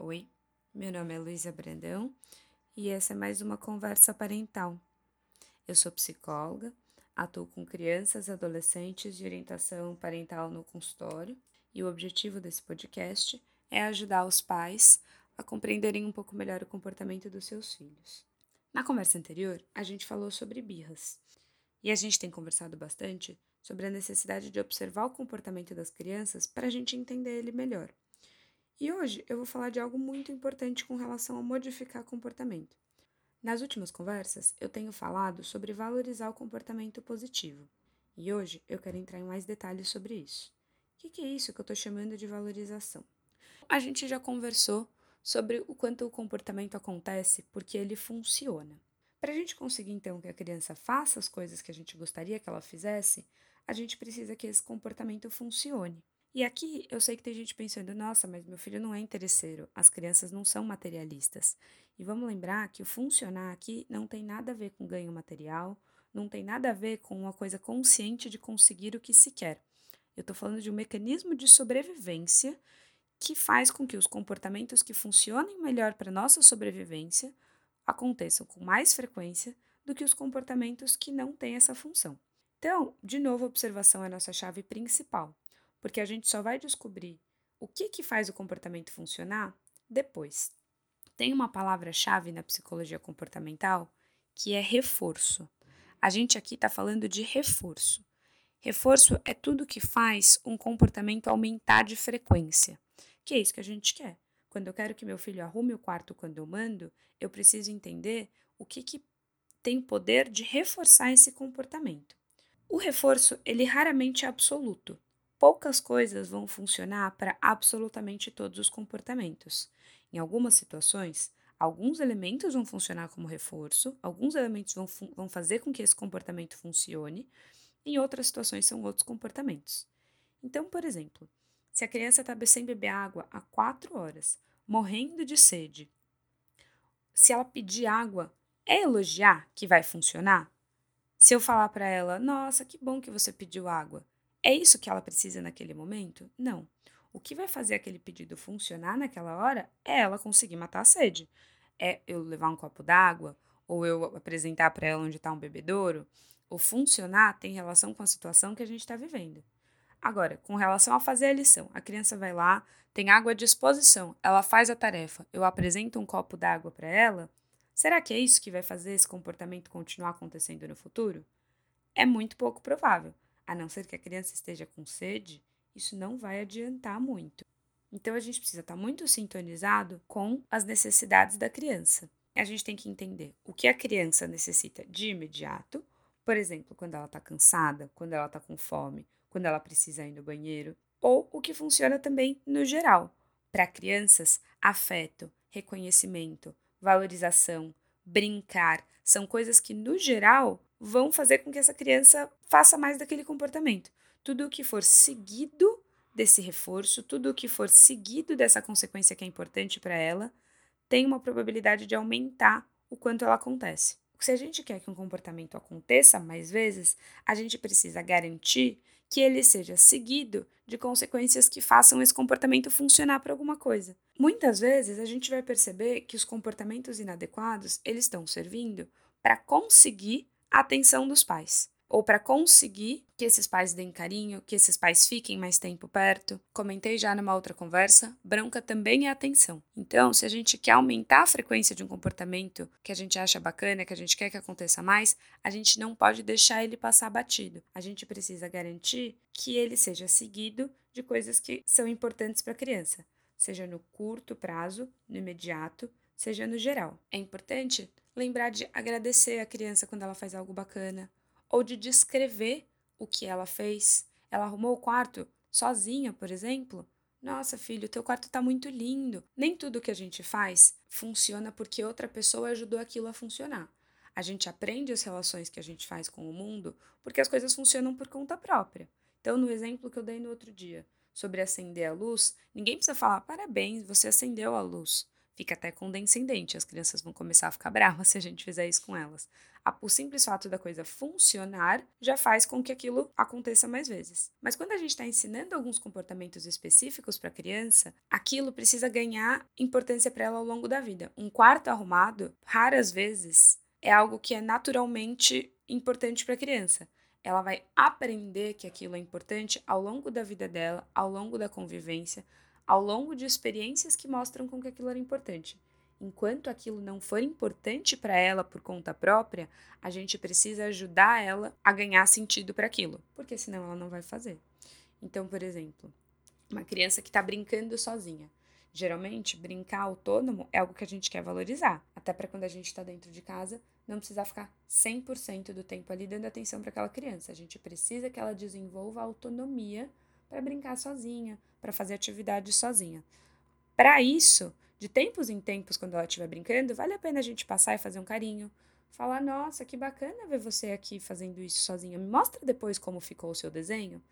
Oi, meu nome é Luísa Brandão e essa é mais uma conversa parental. Eu sou psicóloga, atuo com crianças e adolescentes de orientação parental no consultório e o objetivo desse podcast é ajudar os pais a compreenderem um pouco melhor o comportamento dos seus filhos. Na conversa anterior, a gente falou sobre birras e a gente tem conversado bastante sobre a necessidade de observar o comportamento das crianças para a gente entender ele melhor. E hoje eu vou falar de algo muito importante com relação a modificar comportamento. Nas últimas conversas, eu tenho falado sobre valorizar o comportamento positivo. E hoje eu quero entrar em mais detalhes sobre isso. O que é isso que eu estou chamando de valorização? A gente já conversou sobre o quanto o comportamento acontece porque ele funciona. Para a gente conseguir então que a criança faça as coisas que a gente gostaria que ela fizesse, a gente precisa que esse comportamento funcione. E aqui eu sei que tem gente pensando, nossa, mas meu filho não é interesseiro, as crianças não são materialistas. E vamos lembrar que o funcionar aqui não tem nada a ver com ganho material, não tem nada a ver com uma coisa consciente de conseguir o que se quer. Eu estou falando de um mecanismo de sobrevivência que faz com que os comportamentos que funcionem melhor para nossa sobrevivência aconteçam com mais frequência do que os comportamentos que não têm essa função. Então, de novo, a observação é a nossa chave principal porque a gente só vai descobrir o que, que faz o comportamento funcionar depois. Tem uma palavra-chave na psicologia comportamental que é reforço. A gente aqui está falando de reforço. Reforço é tudo que faz um comportamento aumentar de frequência, que é isso que a gente quer. Quando eu quero que meu filho arrume o quarto quando eu mando, eu preciso entender o que, que tem poder de reforçar esse comportamento. O reforço, ele raramente é absoluto poucas coisas vão funcionar para absolutamente todos os comportamentos. Em algumas situações, alguns elementos vão funcionar como reforço, alguns elementos vão, vão fazer com que esse comportamento funcione, em outras situações são outros comportamentos. Então, por exemplo, se a criança está sem beber água há quatro horas, morrendo de sede, se ela pedir água, é elogiar que vai funcionar? Se eu falar para ela, nossa, que bom que você pediu água, é isso que ela precisa naquele momento? Não. O que vai fazer aquele pedido funcionar naquela hora é ela conseguir matar a sede. É eu levar um copo d'água, ou eu apresentar para ela onde está um bebedouro. O funcionar tem relação com a situação que a gente está vivendo. Agora, com relação a fazer a lição, a criança vai lá, tem água à disposição, ela faz a tarefa, eu apresento um copo d'água para ela. Será que é isso que vai fazer esse comportamento continuar acontecendo no futuro? É muito pouco provável. A não ser que a criança esteja com sede, isso não vai adiantar muito. Então a gente precisa estar muito sintonizado com as necessidades da criança. A gente tem que entender o que a criança necessita de imediato, por exemplo, quando ela está cansada, quando ela está com fome, quando ela precisa ir no banheiro, ou o que funciona também no geral. Para crianças, afeto, reconhecimento, valorização, brincar são coisas que, no geral, vão fazer com que essa criança faça mais daquele comportamento. Tudo o que for seguido desse reforço, tudo o que for seguido dessa consequência que é importante para ela, tem uma probabilidade de aumentar o quanto ela acontece. Se a gente quer que um comportamento aconteça mais vezes, a gente precisa garantir que ele seja seguido de consequências que façam esse comportamento funcionar para alguma coisa. Muitas vezes a gente vai perceber que os comportamentos inadequados, eles estão servindo para conseguir atenção dos pais. Ou para conseguir que esses pais deem carinho, que esses pais fiquem mais tempo perto. Comentei já numa outra conversa, bronca também é atenção. Então, se a gente quer aumentar a frequência de um comportamento que a gente acha bacana, que a gente quer que aconteça mais, a gente não pode deixar ele passar batido. A gente precisa garantir que ele seja seguido de coisas que são importantes para a criança, seja no curto prazo, no imediato, seja no geral. É importante lembrar de agradecer a criança quando ela faz algo bacana, ou de descrever o que ela fez. Ela arrumou o quarto sozinha, por exemplo. Nossa, filho, teu quarto está muito lindo. Nem tudo que a gente faz funciona porque outra pessoa ajudou aquilo a funcionar. A gente aprende as relações que a gente faz com o mundo porque as coisas funcionam por conta própria. Então, no exemplo que eu dei no outro dia sobre acender a luz, ninguém precisa falar parabéns, você acendeu a luz. Fica até condescendente, as crianças vão começar a ficar bravas se a gente fizer isso com elas. O simples fato da coisa funcionar já faz com que aquilo aconteça mais vezes. Mas quando a gente está ensinando alguns comportamentos específicos para a criança, aquilo precisa ganhar importância para ela ao longo da vida. Um quarto arrumado, raras vezes, é algo que é naturalmente importante para a criança. Ela vai aprender que aquilo é importante ao longo da vida dela, ao longo da convivência, ao longo de experiências que mostram com que aquilo era importante. Enquanto aquilo não for importante para ela por conta própria, a gente precisa ajudar ela a ganhar sentido para aquilo, porque senão ela não vai fazer. Então, por exemplo, uma criança que está brincando sozinha. Geralmente, brincar autônomo é algo que a gente quer valorizar, até para quando a gente está dentro de casa, não precisar ficar 100% do tempo ali dando atenção para aquela criança. A gente precisa que ela desenvolva autonomia para brincar sozinha, para fazer atividade sozinha. Para isso, de tempos em tempos, quando ela estiver brincando, vale a pena a gente passar e fazer um carinho. Falar, nossa, que bacana ver você aqui fazendo isso sozinha. Me mostra depois como ficou o seu desenho.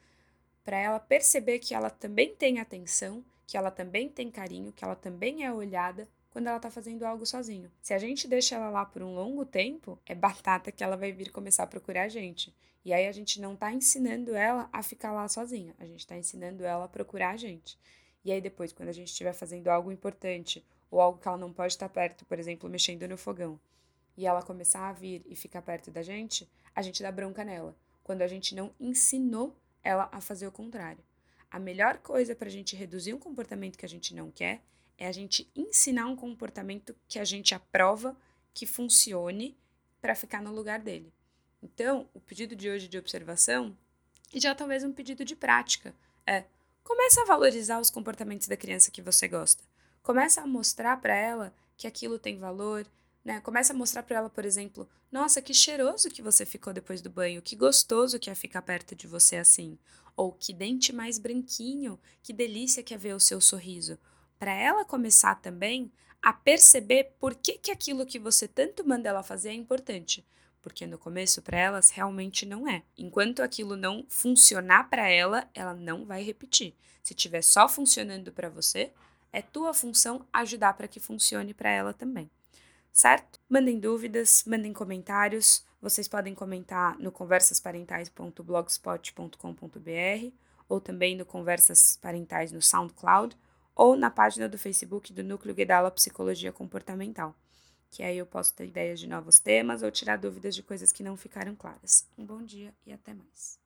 Para ela perceber que ela também tem atenção, que ela também tem carinho, que ela também é olhada quando ela está fazendo algo sozinho. Se a gente deixa ela lá por um longo tempo, é batata que ela vai vir começar a procurar a gente. E aí a gente não está ensinando ela a ficar lá sozinha, a gente está ensinando ela a procurar a gente. E aí depois, quando a gente estiver fazendo algo importante ou algo que ela não pode estar perto, por exemplo, mexendo no fogão, e ela começar a vir e ficar perto da gente, a gente dá bronca nela, quando a gente não ensinou ela a fazer o contrário. A melhor coisa para a gente reduzir um comportamento que a gente não quer é a gente ensinar um comportamento que a gente aprova que funcione para ficar no lugar dele. Então, o pedido de hoje de observação e já talvez um pedido de prática é: comece a valorizar os comportamentos da criança que você gosta. Comece a mostrar para ela que aquilo tem valor, né? Começa a mostrar para ela, por exemplo, nossa, que cheiroso que você ficou depois do banho, que gostoso que é ficar perto de você assim, ou que dente mais branquinho, que delícia que é ver o seu sorriso. Para ela começar também a perceber por que, que aquilo que você tanto manda ela fazer é importante porque no começo para elas realmente não é. Enquanto aquilo não funcionar para ela, ela não vai repetir. Se tiver só funcionando para você, é tua função ajudar para que funcione para ela também. Certo? Mandem dúvidas, mandem comentários. Vocês podem comentar no conversasparentais.blogspot.com.br ou também no Conversas Parentais no SoundCloud ou na página do Facebook do Núcleo Guedala Psicologia Comportamental que aí eu posso ter ideias de novos temas ou tirar dúvidas de coisas que não ficaram claras. Um bom dia e até mais.